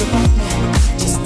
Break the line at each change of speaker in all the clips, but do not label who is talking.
Just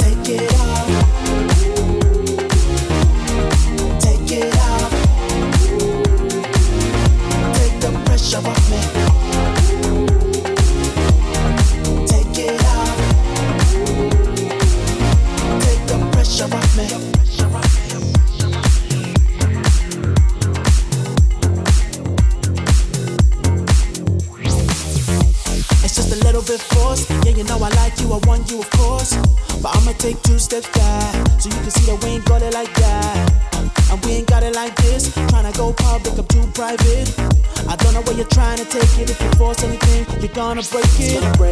gonna break it.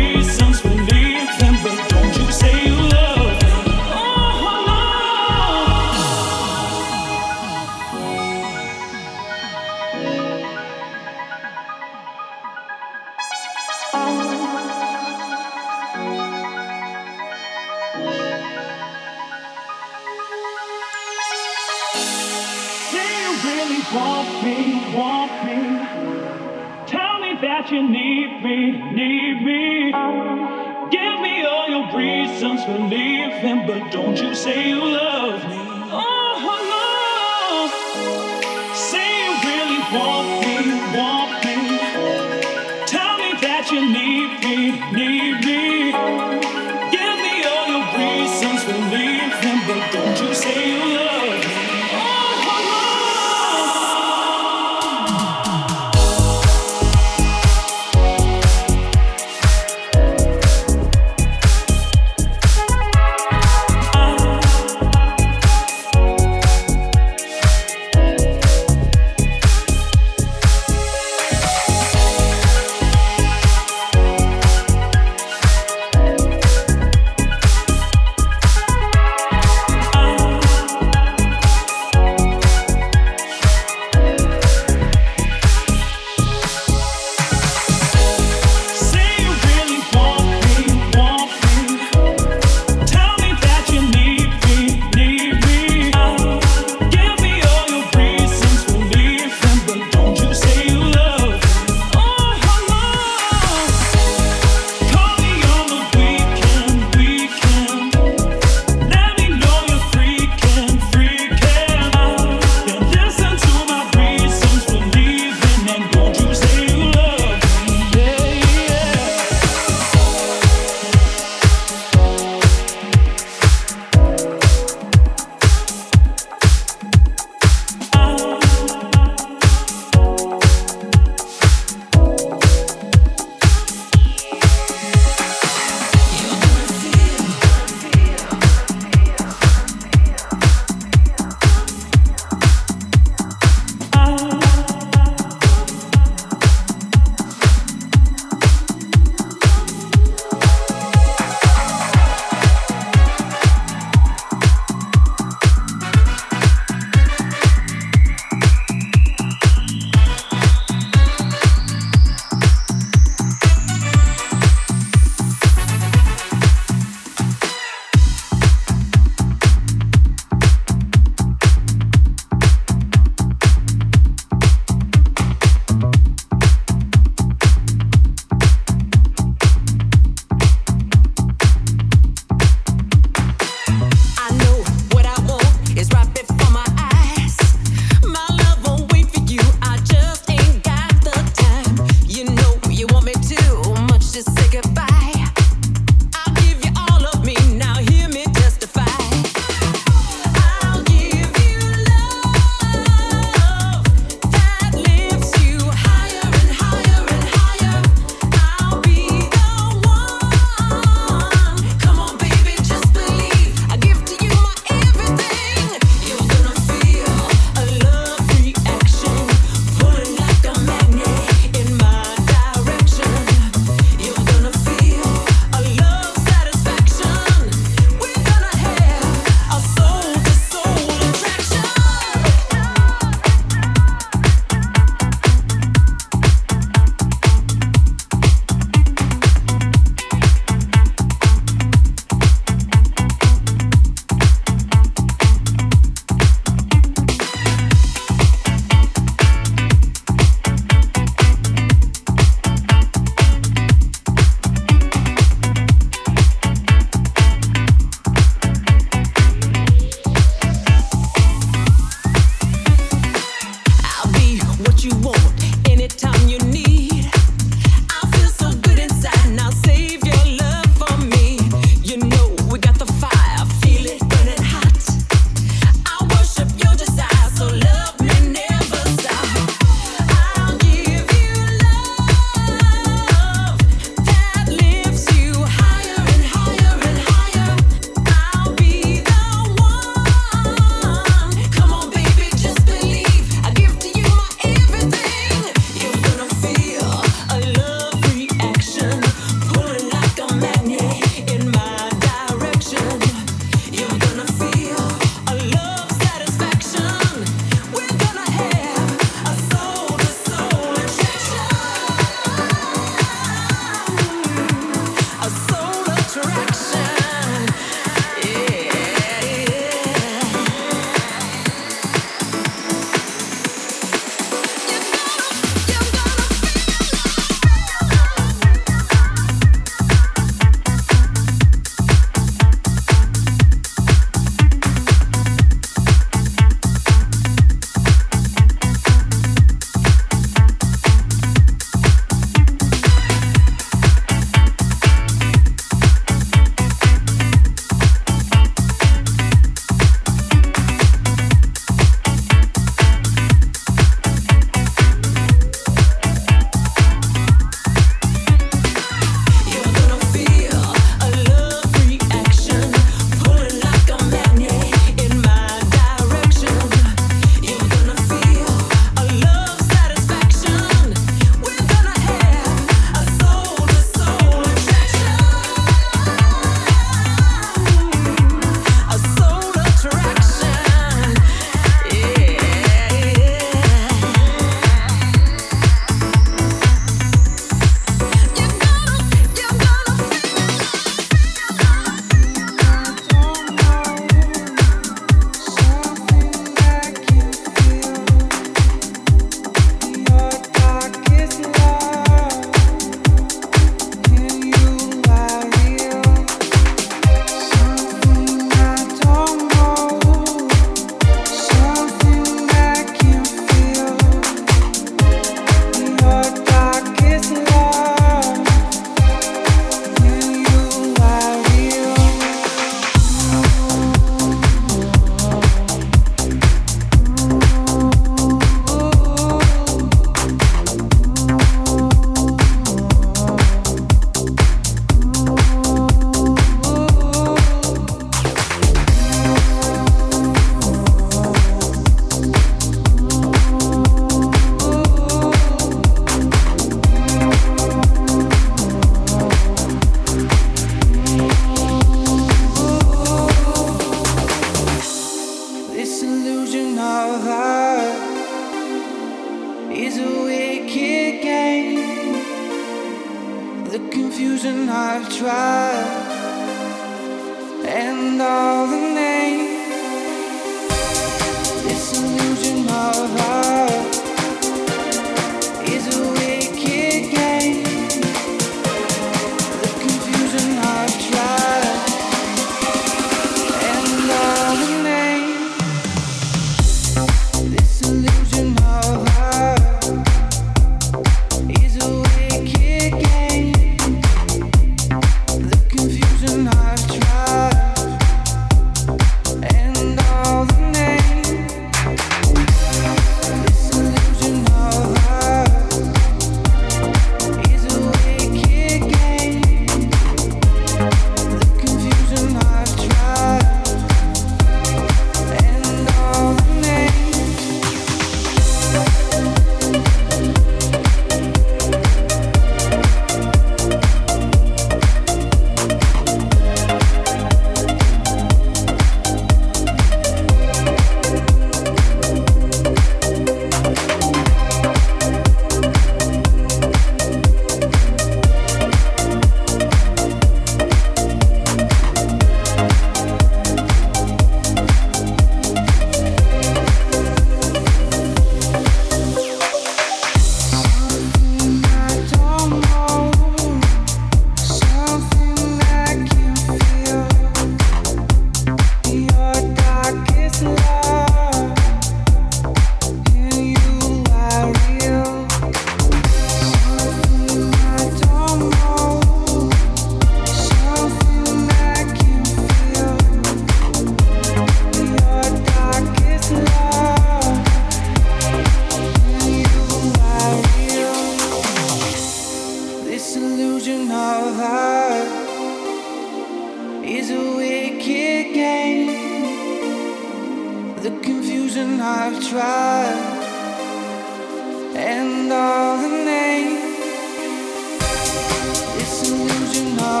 seems you
know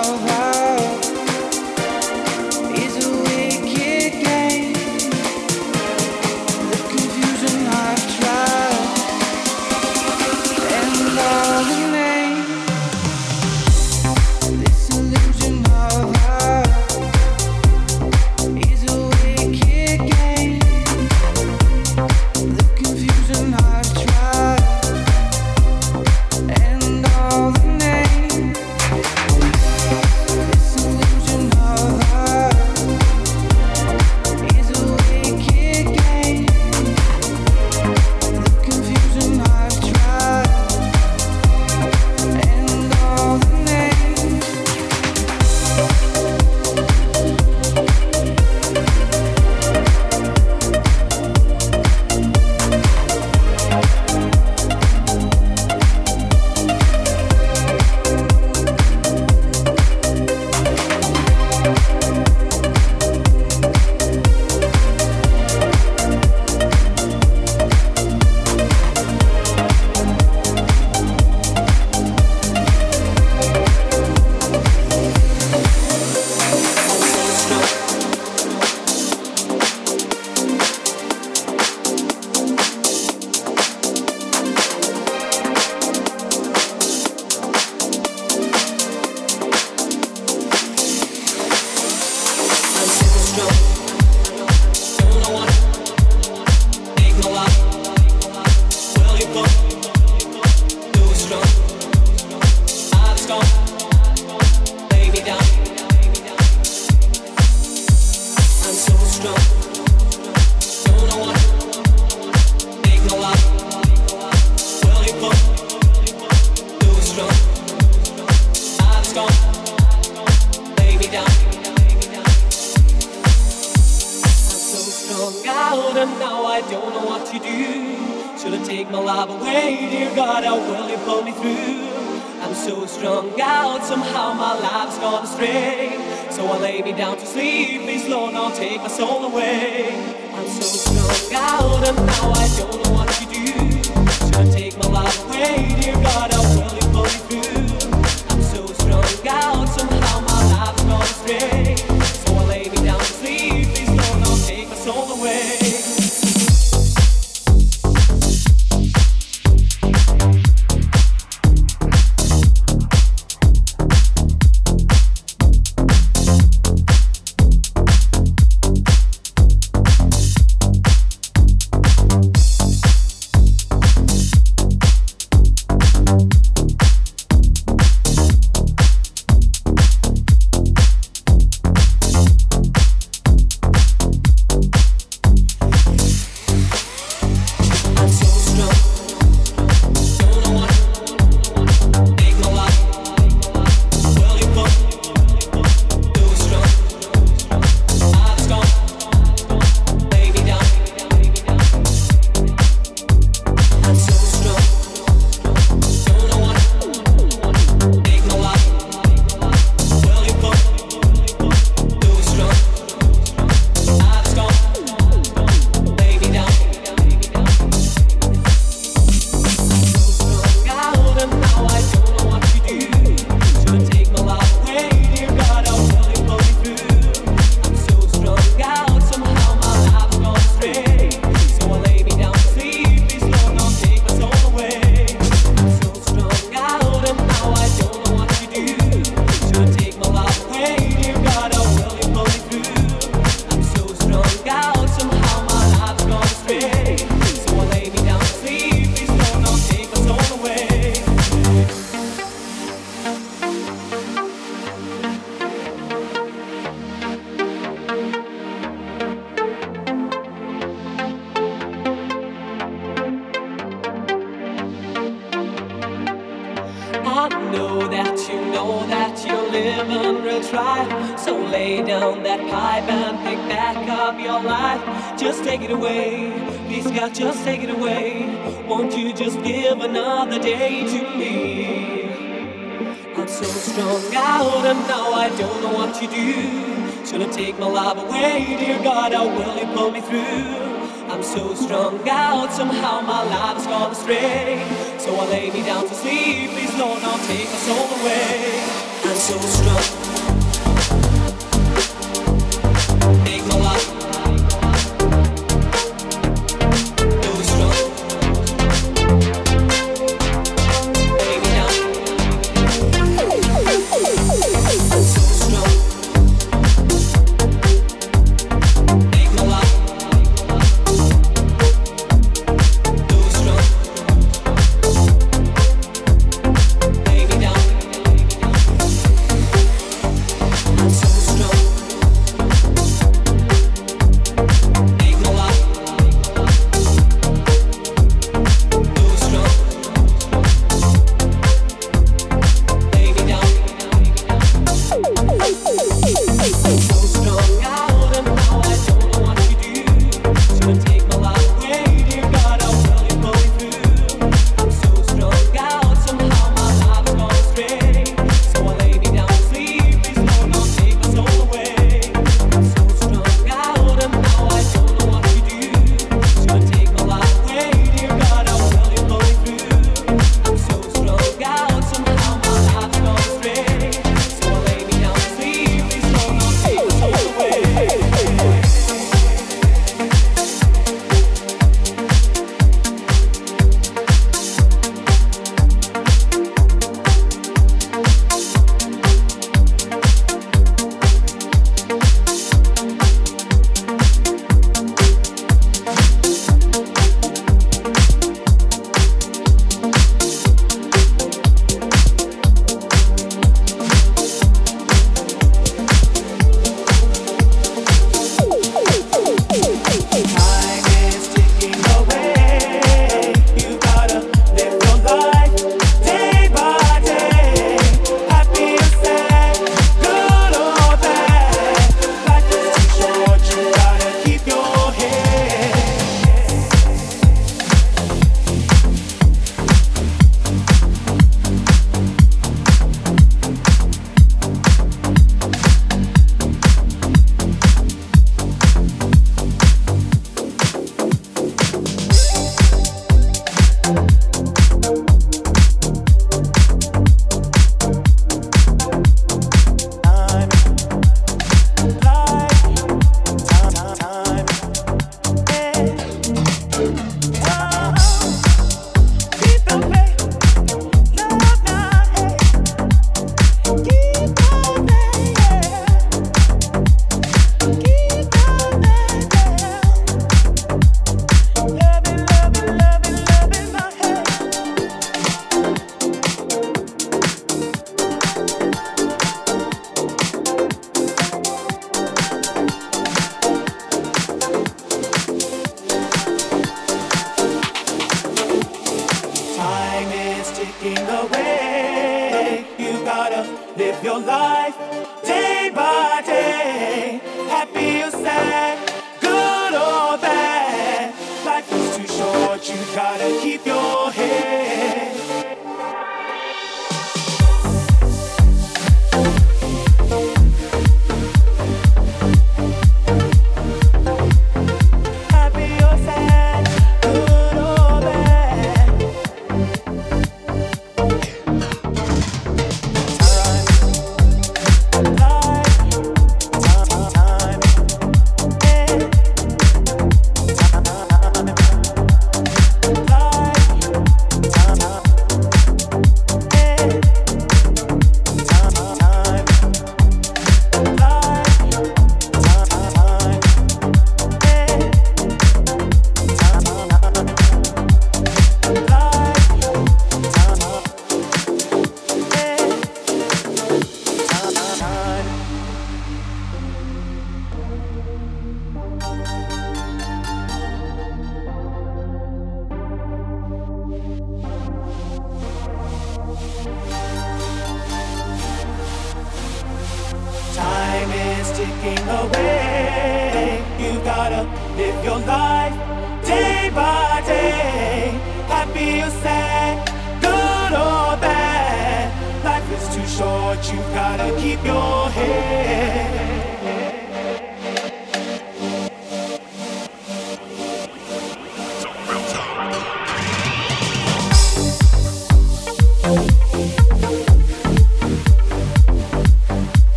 aceitação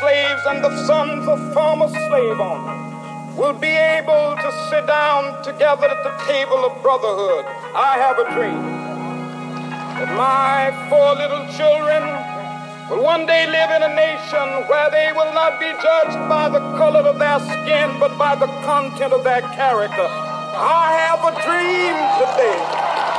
slaves and the sons of former slave owners will be able to sit down together at the table of brotherhood. I have a dream that my four little children will one day live in a nation where they will not be judged by the color of their skin, but by the content of their character. I have a dream today.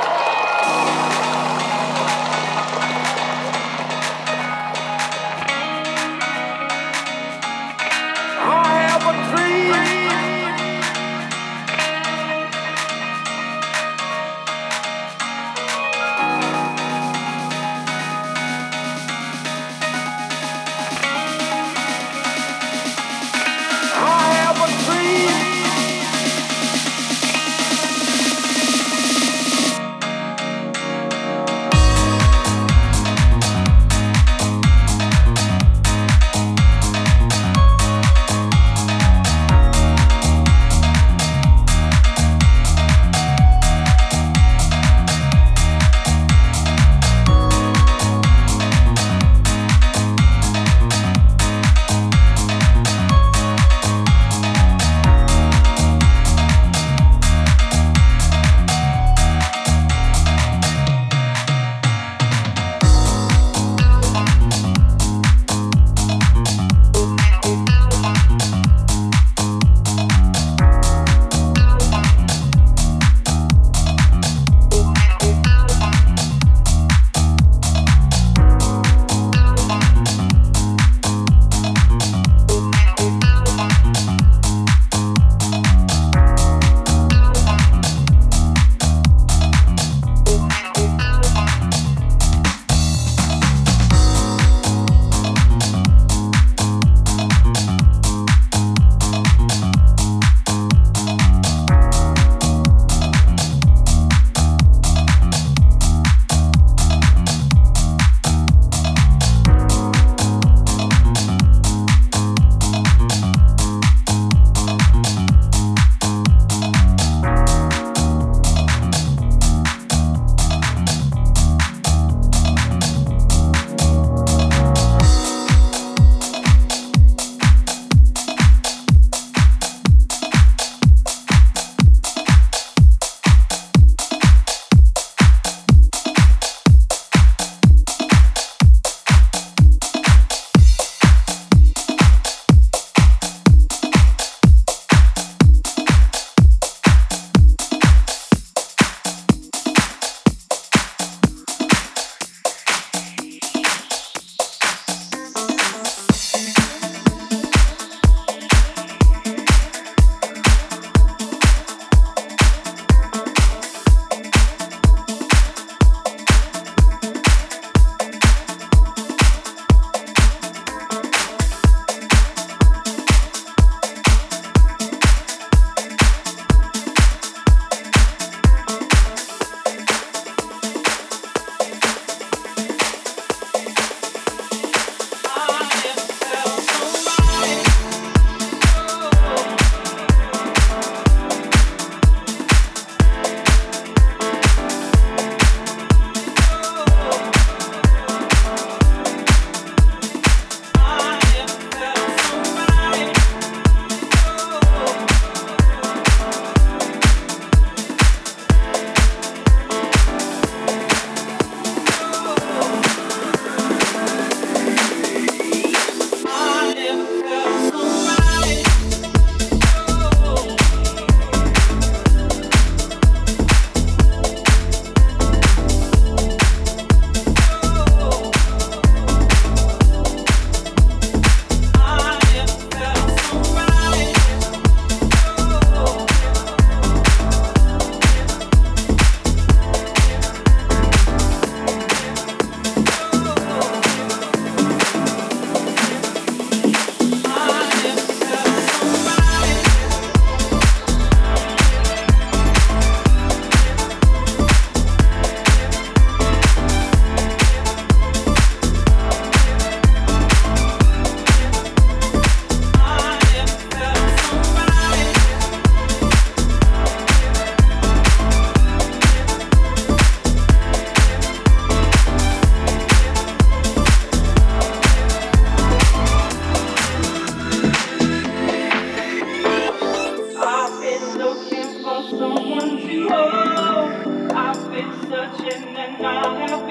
now have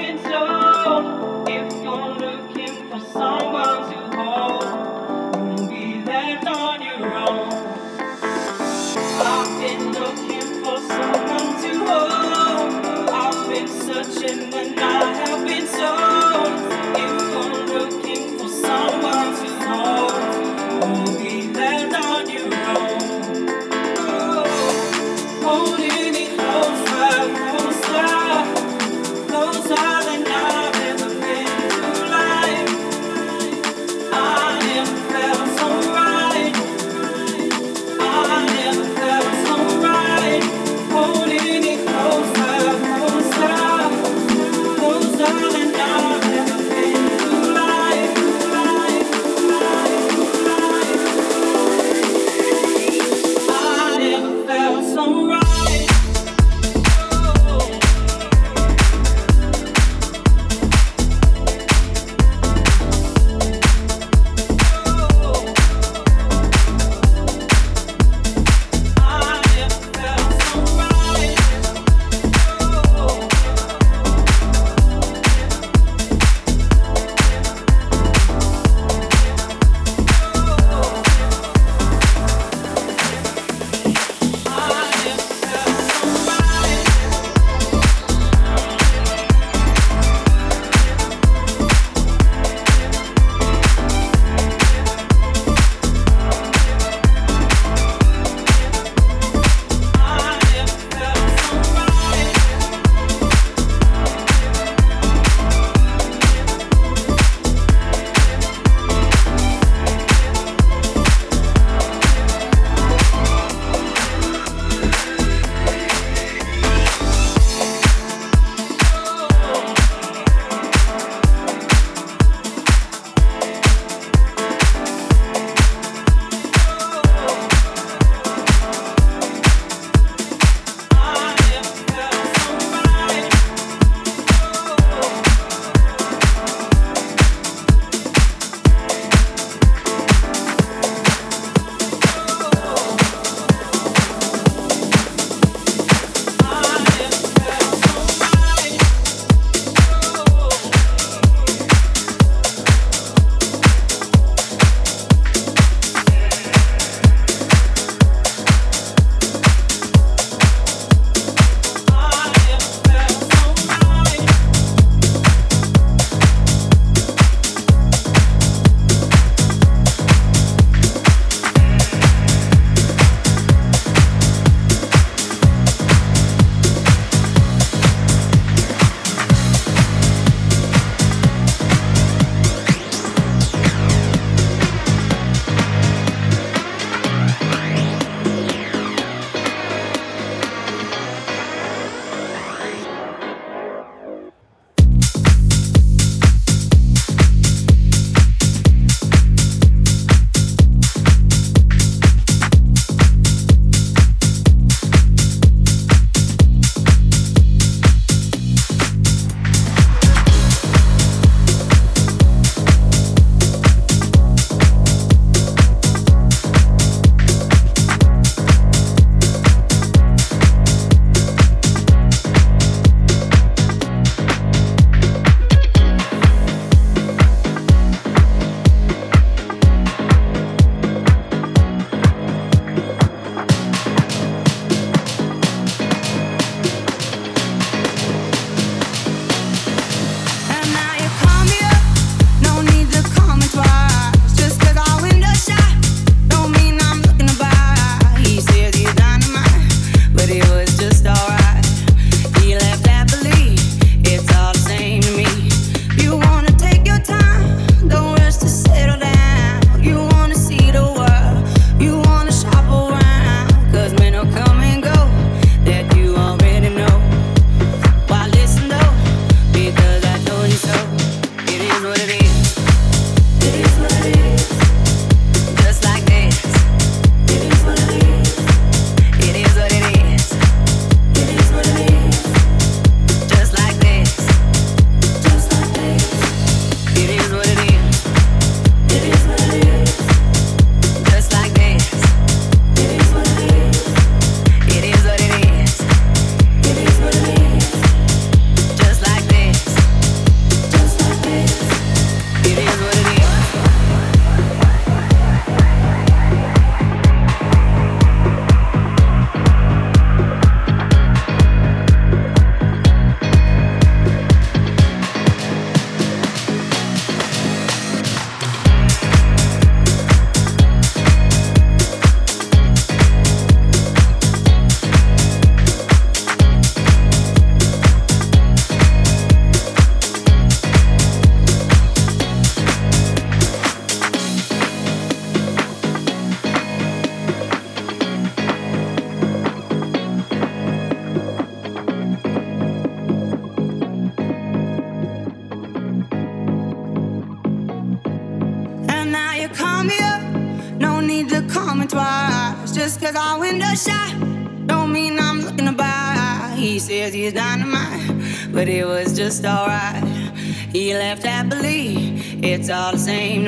all the same